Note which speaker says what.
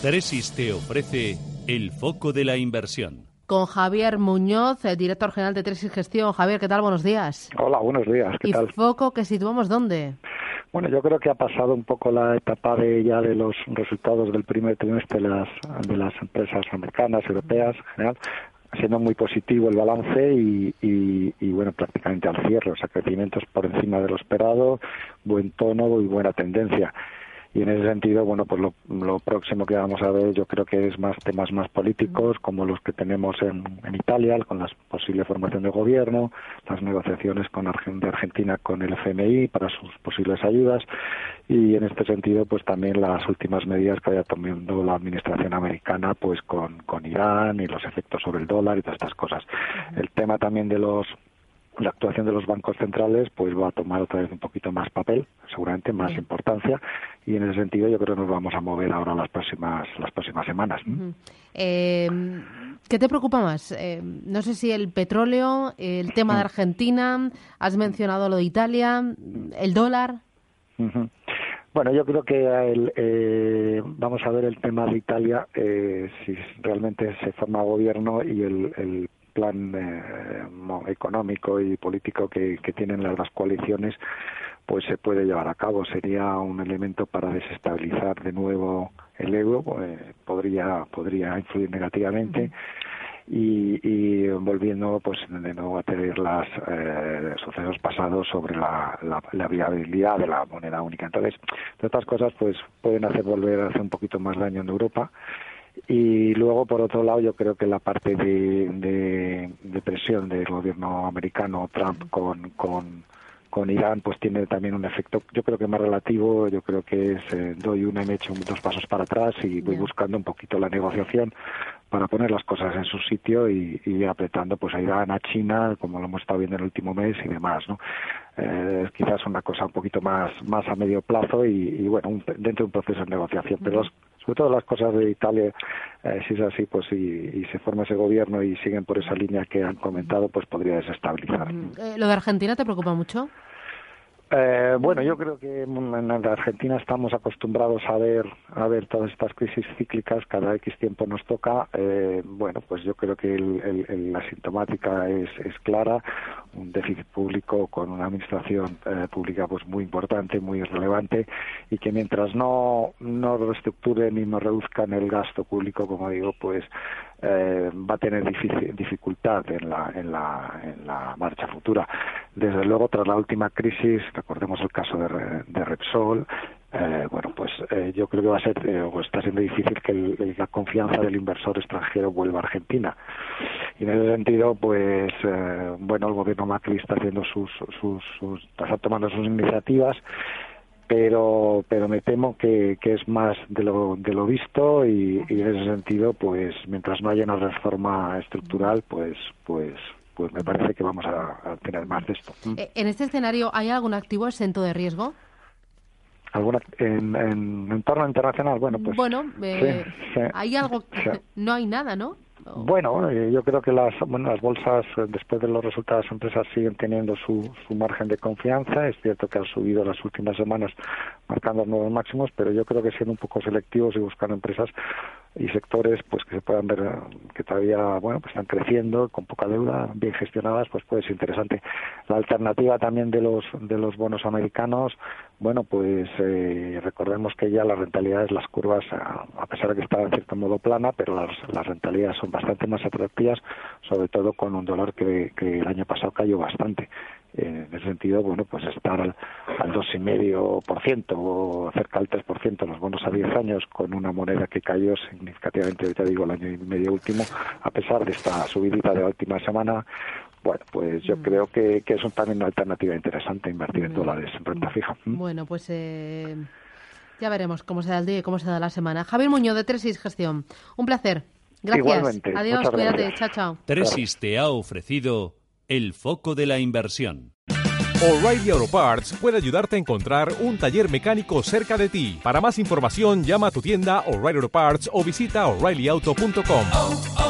Speaker 1: Tresis te ofrece el foco de la inversión.
Speaker 2: Con Javier Muñoz, el director general de Tresis Gestión. Javier, ¿qué tal? Buenos días.
Speaker 3: Hola, buenos días. ¿Qué
Speaker 2: ¿Y
Speaker 3: tal?
Speaker 2: foco que situamos dónde?
Speaker 3: Bueno, yo creo que ha pasado un poco la etapa de ya de los resultados del primer trimestre de las, de las empresas americanas, europeas, en general, siendo muy positivo el balance y, y, y, bueno, prácticamente al cierre, o sea, crecimientos por encima de lo esperado, buen tono y buena tendencia y en ese sentido bueno pues lo, lo, próximo que vamos a ver yo creo que es más temas más políticos como los que tenemos en, en Italia con la posible formación de gobierno las negociaciones con Argen, de Argentina con el FMI para sus posibles ayudas y en este sentido pues también las últimas medidas que haya tomado la administración americana pues con, con Irán y los efectos sobre el dólar y todas estas cosas. El tema también de los la actuación de los bancos centrales pues va a tomar otra vez un poquito más papel, seguramente más sí. importancia y en ese sentido yo creo que nos vamos a mover ahora las próximas las próximas semanas.
Speaker 2: Uh -huh. eh, ¿Qué te preocupa más? Eh, no sé si el petróleo, el tema de Argentina, has mencionado lo de Italia, el dólar.
Speaker 3: Uh -huh. Bueno, yo creo que el, eh, vamos a ver el tema de Italia, eh, si realmente se forma gobierno y el, el plan eh, económico y político que, tienen las, coaliciones pues se puede llevar a cabo. Sería un elemento para desestabilizar de nuevo el euro eh, podría podría influir negativamente y, volviendo pues de nuevo a tener las eh, sucesos pasados sobre la, la, la, viabilidad de la moneda única. Entonces estas cosas pues pueden hacer volver a hacer un poquito más daño en Europa y luego por otro lado yo creo que la parte de, de, de presión del gobierno americano Trump con, con con Irán pues tiene también un efecto yo creo que más relativo yo creo que es eh, doy una y me echo dos pasos para atrás y voy yeah. buscando un poquito la negociación para poner las cosas en su sitio y, y apretando pues a Irán a China como lo hemos estado viendo en el último mes y demás no eh, quizás una cosa un poquito más más a medio plazo y, y bueno un, dentro de un proceso de negociación pero los, sobre todo las cosas de Italia, eh, si es así, pues y, se forma ese gobierno y siguen por esa línea que han comentado, pues podría desestabilizar.
Speaker 2: Eh, ¿Lo de Argentina te preocupa mucho?
Speaker 3: Eh, bueno, yo creo que en Argentina estamos acostumbrados a ver a ver todas estas crisis cíclicas cada X tiempo nos toca. Eh, bueno, pues yo creo que el, el, el, la sintomática es, es clara, un déficit público con una administración eh, pública pues muy importante, muy relevante y que mientras no no reestructuren y no reduzcan el gasto público, como digo, pues eh, va a tener dificultad en la, en, la, en la marcha futura. Desde luego, tras la última crisis, recordemos el caso de, de Repsol, eh, bueno, pues eh, yo creo que va a ser, eh, o está siendo difícil que el, la confianza del inversor extranjero vuelva a Argentina. Y en ese sentido, pues, eh, bueno, el gobierno Macri está haciendo sus, sus, sus, está tomando sus iniciativas pero pero me temo que, que es más de lo, de lo visto y, y, en ese sentido pues mientras no haya una reforma estructural pues pues pues me parece que vamos a, a tener más de esto.
Speaker 2: En este escenario hay algún activo exento de riesgo?
Speaker 3: alguna en, en entorno internacional bueno pues
Speaker 2: bueno eh, sí, sí, hay algo sí. no hay nada no
Speaker 3: bueno, eh, yo creo que las, bueno, las bolsas, eh, después de los resultados las empresas, siguen teniendo su, su margen de confianza. Es cierto que han subido las últimas semanas marcando nuevos máximos, pero yo creo que siendo un poco selectivos y buscando empresas y sectores pues que se puedan ver que todavía bueno pues están creciendo con poca deuda bien gestionadas pues puede ser interesante la alternativa también de los de los bonos americanos bueno pues eh, recordemos que ya las rentabilidades las curvas a, a pesar de que está en cierto modo plana pero las, las rentabilidades son bastante más atractivas sobre todo con un dólar que, que el año pasado cayó bastante en ese sentido, bueno, pues estar al, al 2,5% o cerca del 3% los bonos a 10 años con una moneda que cayó significativamente, ahorita digo, el año y medio último, a pesar de esta subidita de la última semana, bueno, pues yo mm. creo que, que, es un, también una alternativa interesante invertir en dólares en renta fija.
Speaker 2: ¿Mm? Bueno, pues... Eh... Ya veremos cómo se da el día y cómo se da la semana. Javier Muñoz de Tresis Gestión. Un placer. Gracias.
Speaker 3: Igualmente.
Speaker 2: Adiós,
Speaker 3: Muchas
Speaker 2: cuídate.
Speaker 3: gracias.
Speaker 2: Chao, chao.
Speaker 1: Tresis te ha ofrecido el foco de la inversión.
Speaker 4: O'Reilly Auto Parts puede ayudarte a encontrar un taller mecánico cerca de ti. Para más información, llama a tu tienda O'Reilly Auto Parts o visita oreillyauto.com.